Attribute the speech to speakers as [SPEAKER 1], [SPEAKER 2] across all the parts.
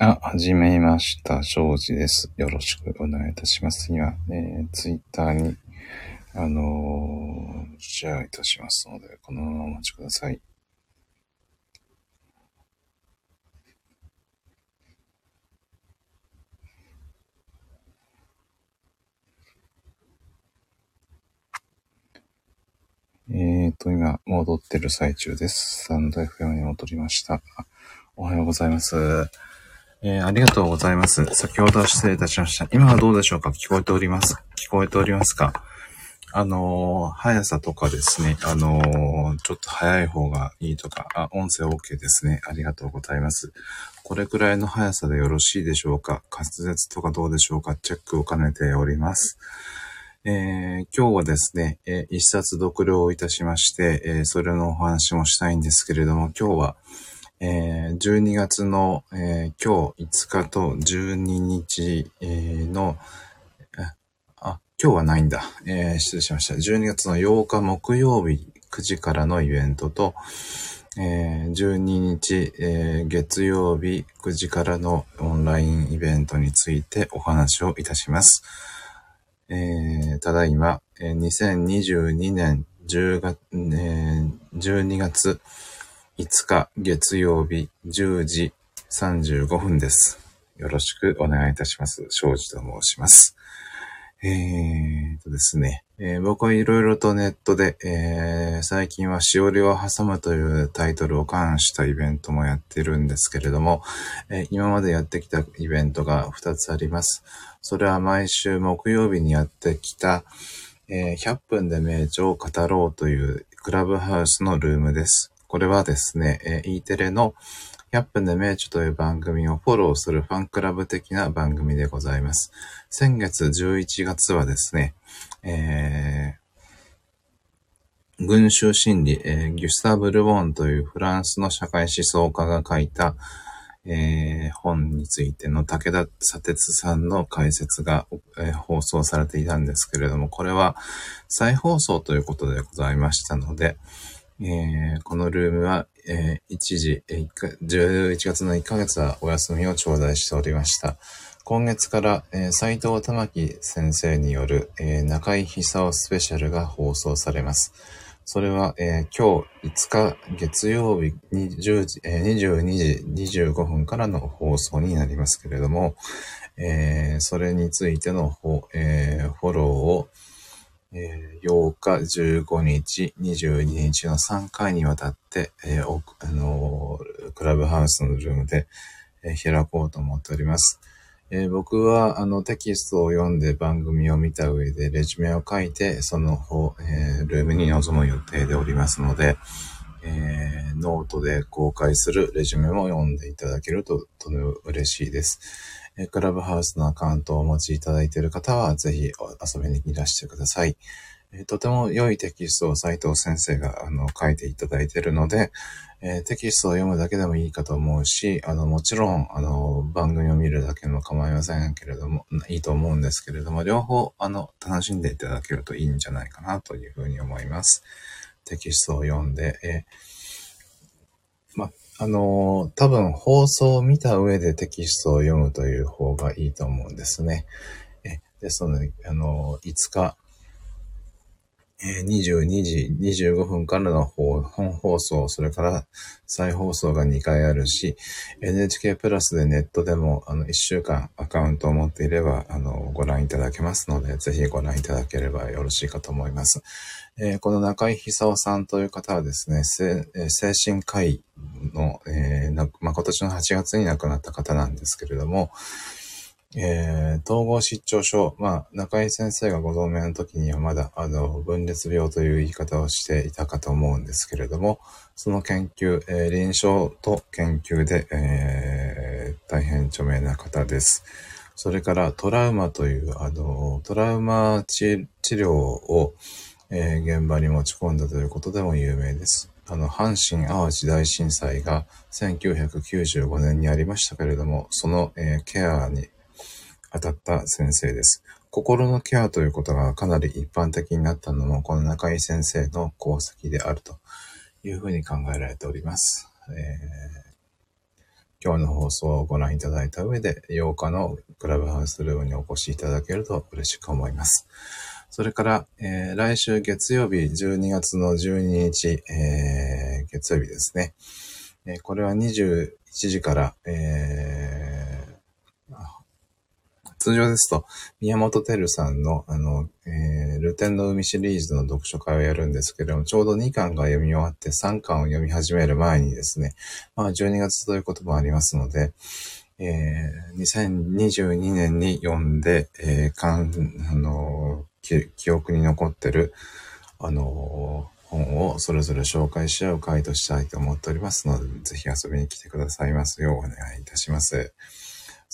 [SPEAKER 1] あ、はじめました。庄司です。よろしくお願いいたします。今、えー、ツイッターに、あのー、シェアいたしますので、このままお待ちください。えーと、今、戻ってる最中です。サンド FM に戻りました。おはようございます。えー、ありがとうございます。先ほどは失礼いたしました。今はどうでしょうか？聞こえております？聞こえておりますか？あのー、速さとかですね、あのー、ちょっと早い方がいいとか、あ、音声 OK ですね。ありがとうございます。これくらいの速さでよろしいでしょうか？滑舌とかどうでしょうか？チェックを兼ねております。えー、今日はですね、えー、一冊読了いたしまして、えー、それのお話もしたいんですけれども、今日は、えー、12月の、え今日5日と12日、えの、あ、今日はないんだ。え失礼しました。12月の8日木曜日9時からのイベントと、え12日、え月曜日9時からのオンラインイベントについてお話をいたします。えー、ただいま、えー、2022年10月、えー、12月5日月曜日10時35分です。よろしくお願いいたします。庄司と申します。えーとですね、えー、僕はいろいろとネットで、えー、最近はしおりを挟むというタイトルを関したイベントもやってるんですけれども、えー、今までやってきたイベントが2つあります。それは毎週木曜日にやってきた、え、100分で名著を語ろうというクラブハウスのルームです。これはですね、え、E テレの100分で名著という番組をフォローするファンクラブ的な番組でございます。先月11月はですね、えー、群衆心理、えー、ギュスタブ・ルボンというフランスの社会思想家が書いた、えー、本についての武田砂鉄さんの解説が、え、放送されていたんですけれども、これは再放送ということでございましたので、えー、このルームは、えー、一時、えー、11月の1ヶ月はお休みを頂戴しておりました。今月から、えー、斉藤玉木先生による、えー、中井久夫スペシャルが放送されます。それは、えー、今日5日月曜日20時、えー、22時25分からの放送になりますけれども、えー、それについての,、えー、フォローを、えー、8日、15日、22日の3回にわたって、えーあのー、クラブハウスのルームで、え、開こうと思っております。え、僕はあのテキストを読んで番組を見た上でレジュメを書いて、その方、え、ルームに臨む予定でおりますので、えー、ノートで公開するレジュメも読んでいただけるととても嬉しいです。えクラブハウスのアカウントをお持ちいただいている方は、ぜひ遊びにいらしてください。えとても良いテキストを斉藤先生があの書いていただいているので、え、テキストを読むだけでもいいかと思うし、あの、もちろん、あの、番組を見るだけでも構いませんけれども、いいと思うんですけれども、両方、あの、楽しんでいただけるといいんじゃないかなというふうに思います。テキストを読んで、え、ま、あのー、多分放送を見た上でテキストを読むという方がいいと思うんですね。えですので、あのー、5日、えー、22時25分からの本放送、それから再放送が2回あるし、NHK プラスでネットでもあの1週間アカウントを持っていればあのご覧いただけますので、ぜひご覧いただければよろしいかと思います。えー、この中井久夫さんという方はですね、精神科医の、えーまあ、今年の8月に亡くなった方なんですけれども、えー、統合失調症。まあ、中井先生がご存命の時にはまだ、あの、分裂病という言い方をしていたかと思うんですけれども、その研究、えー、臨床と研究で、えー、大変著名な方です。それからトラウマという、あの、トラウマ治療を、えー、現場に持ち込んだということでも有名です。あの、阪神淡路大震災が1995年にありましたけれども、その、えー、ケアに当たった先生です。心のケアということがかなり一般的になったのも、この中井先生の功績であるというふうに考えられております。えー、今日の放送をご覧いただいた上で、8日のクラブハウスルームにお越しいただけると嬉しく思います。それから、えー、来週月曜日12月の12日、えー、月曜日ですね。えー、これは21時から、え通常ですと、宮本照さんの、あの、えー、ルテンの海シリーズの読書会をやるんですけれども、ちょうど2巻が読み終わって3巻を読み始める前にですね、まあ12月ということもありますので、えー、2022年に読んで、えー、かん、あの、記憶に残ってる、あの、本をそれぞれ紹介し合う回としたいと思っておりますので、ぜひ遊びに来てくださいますようお願いいたします。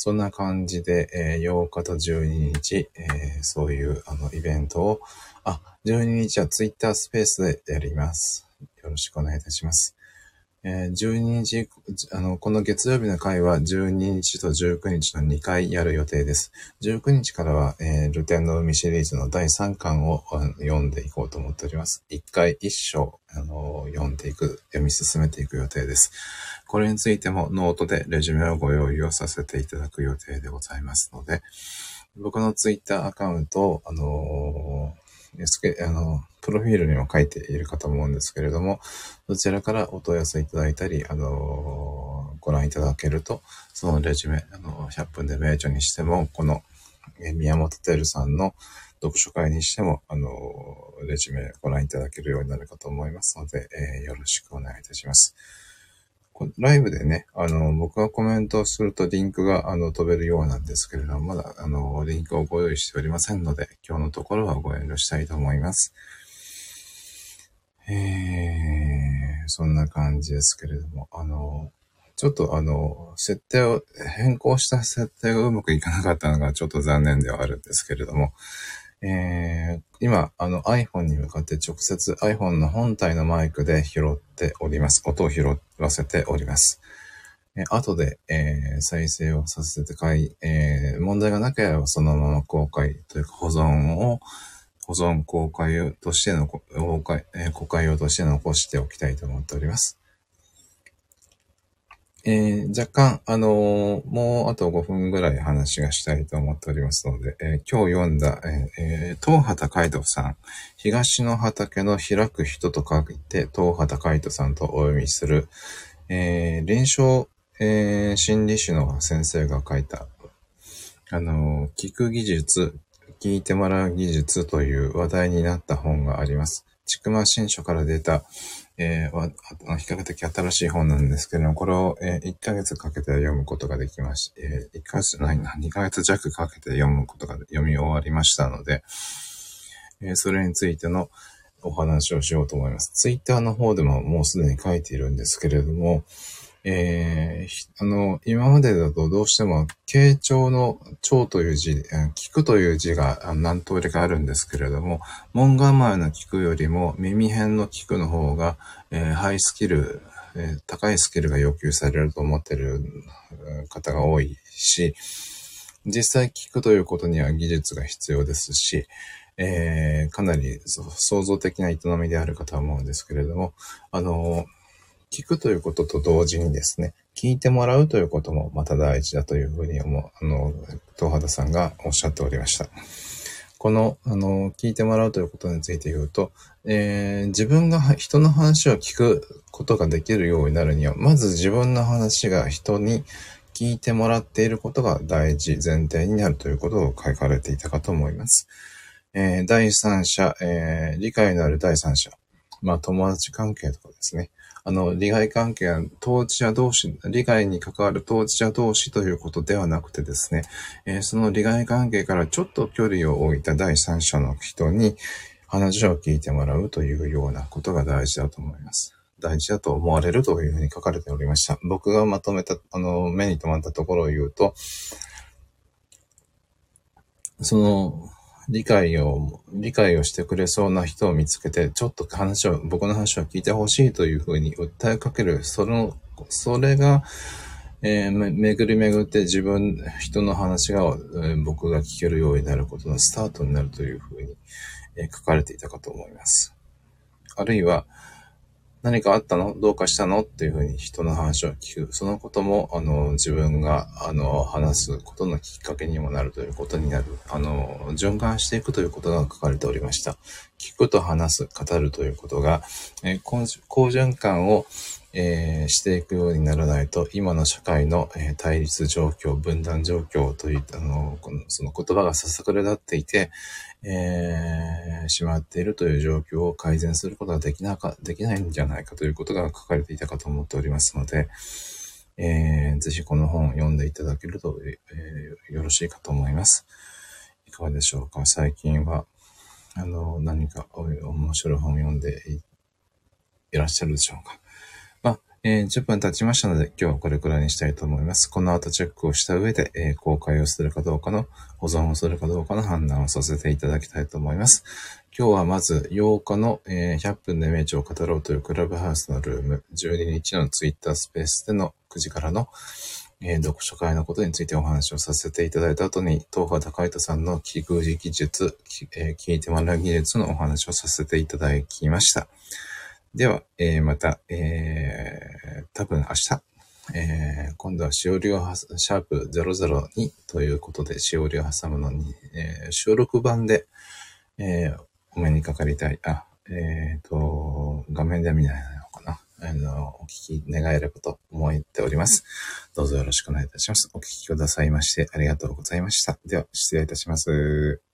[SPEAKER 1] そんな感じで、えー、8日と12日、えー、そういうあのイベントを、あ、12日は Twitter スペースでやります。よろしくお願いいたします。えー、12日、あの、この月曜日の回は12日と19日の2回やる予定です。19日からは、えー、流転の海シリーズの第3巻を読んでいこうと思っております。1回1章、あの、読んでいく、読み進めていく予定です。これについてもノートでレジュメをご用意をさせていただく予定でございますので、僕のツイッターアカウントを、あのー、あの、プロフィールにも書いているかと思うんですけれども、そちらからお問い合わせいただいたり、あの、ご覧いただけると、そのレジュメ、あの100分で名著にしても、この、宮本照さんの読書会にしても、あの、レジュメご覧いただけるようになるかと思いますので、えー、よろしくお願いいたします。ライブでね、あの、僕がコメントするとリンクが、あの、飛べるようなんですけれども、まだ、あの、リンクをご用意しておりませんので、今日のところはご遠慮したいと思います。えー、そんな感じですけれども、あの、ちょっとあの、設定を、変更した設定がうまくいかなかったのがちょっと残念ではあるんですけれども、えー、今、あの iPhone に向かって直接 iPhone の本体のマイクで拾っております。音を拾わせております。え後で、えー、再生をさせてかい、え、問題がなければそのまま公開というか保存を、保存公開としての、公開、え、公開用として残しておきたいと思っております。えー、若干、あのー、もうあと5分ぐらい話がしたいと思っておりますので、えー、今日読んだ、え、東畑海人さん、東の畑の開く人と書いて、東畑海人さんとお読みする、え臨床、え心理師の先生が書いた、あの聞く技術、聞いてもらう技術という話題になった本があります。ちくま新書から出た、えー、比較的新しい本なんですけれども、これを、えー、1ヶ月かけて読むことができまし、えー、1ヶ月ないな、2ヶ月弱かけて読むことが、読み終わりましたので、えー、それについてのお話をしようと思います。ツイッターの方でももうすでに書いているんですけれども、えー、あの、今までだとどうしても、傾聴の聴という字、聞くという字が何通りかあるんですけれども、門構えの聞くよりも耳辺の聞くの方が、えー、ハイスキル、えー、高いスキルが要求されると思っている方が多いし、実際聞くということには技術が必要ですし、えー、かなり創造的な営みであるかと思うんですけれども、あのー聞くということと同時にですね、聞いてもらうということもまた大事だというふうに思う、あの、東畑さんがおっしゃっておりました。この、あの、聞いてもらうということについて言うと、えー、自分が人の話を聞くことができるようになるには、まず自分の話が人に聞いてもらっていることが大事、前提になるということを書かれていたかと思います。えー、第三者、えー、理解のある第三者、まあ友達関係とかですね。あの、利害関係は当事者同士、利害に関わる当事者同士ということではなくてですね、えー、その利害関係からちょっと距離を置いた第三者の人に話を聞いてもらうというようなことが大事だと思います。大事だと思われるというふうに書かれておりました。僕がまとめた、あの、目に留まったところを言うと、その、理解を、理解をしてくれそうな人を見つけて、ちょっと話を、僕の話を聞いてほしいというふうに訴えかける、その、それが、えー、巡りめぐって自分、人の話が、えー、僕が聞けるようになることのスタートになるというふうに、えー、書かれていたかと思います。あるいは、何かあったの？どうかしたの？っていうふうに人の話を聞く。そのことも、あの、自分が、あの、話すことのきっかけにもなるということになる。あの、循環していくということが書かれておりました。聞くと話す、語るということが、えー、好循環を、えー、していくようにならないと、今の社会の、えー、対立状況、分断状況といったあの、このその言葉がささくれ立っていて、えー、しまっているという状況を改善することができなか、できないんじゃないかということが書かれていたかと思っておりますので、えー、ぜひこの本を読んでいただけると、えー、よろしいかと思います。いかがでしょうか？最近は、あの、何か面白い本を読んでいらっしゃるでしょうかまえー、10分経ちましたので、今日はこれくらいにしたいと思います。この後チェックをした上で、えー、公開をするかどうかの、保存をするかどうかの判断をさせていただきたいと思います。今日はまず8日の、えー、100分で名著を語ろうというクラブハウスのルーム、12日のツイッタースペースでの9時からの、えー、読書会のことについてお話をさせていただいた後に、東波高糸さんの聞く技術、えー、聞いてもらう技術のお話をさせていただきました。では、えー、また、えー、多分明日、えー、今度はしおりをは、シャープ002ということで、しおりを挟むのに、えー、収録版で、えー、お目にかかりたい。あ、えっ、ー、と、画面では見ないな。あの、お聞き願えればと思っております。どうぞよろしくお願いいたします。お聞きくださいましてありがとうございました。では、失礼いたします。